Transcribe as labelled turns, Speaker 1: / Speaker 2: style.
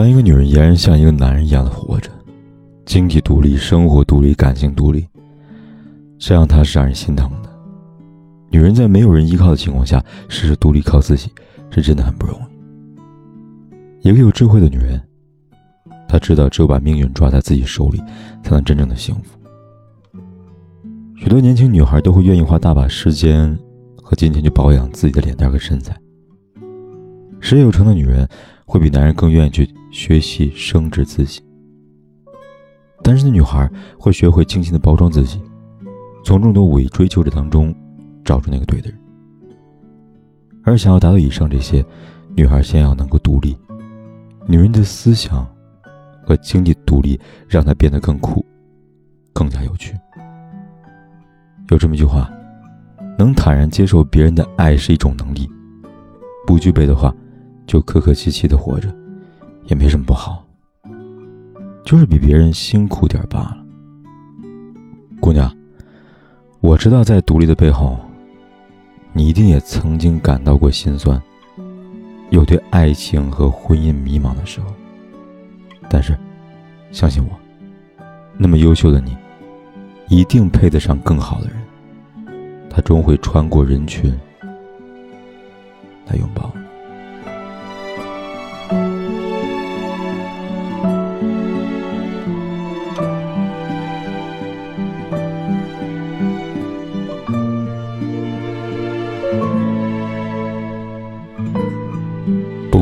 Speaker 1: 当一个女人俨然像一个男人一样的活着，经济独立、生活独立、感情独立，这样她是让人心疼的。女人在没有人依靠的情况下，事事独立靠自己，是真的很不容易。一个有智慧的女人，她知道只有把命运抓在自己手里，才能真正的幸福。许多年轻女孩都会愿意花大把时间和金钱去保养自己的脸蛋和身材。事业有成的女人会比男人更愿意去学习升值自己。单身的女孩会学会精心的包装自己，从众多伪追求者当中找出那个对的人。而想要达到以上这些，女孩先要能够独立。女人的思想和经济独立，让她变得更酷，更加有趣。有这么一句话：能坦然接受别人的爱是一种能力，不具备的话。就客客气气的活着，也没什么不好，就是比别人辛苦点罢了。姑娘，我知道在独立的背后，你一定也曾经感到过心酸，有对爱情和婚姻迷茫的时候。但是，相信我，那么优秀的你，一定配得上更好的人，他终会穿过人群来拥抱。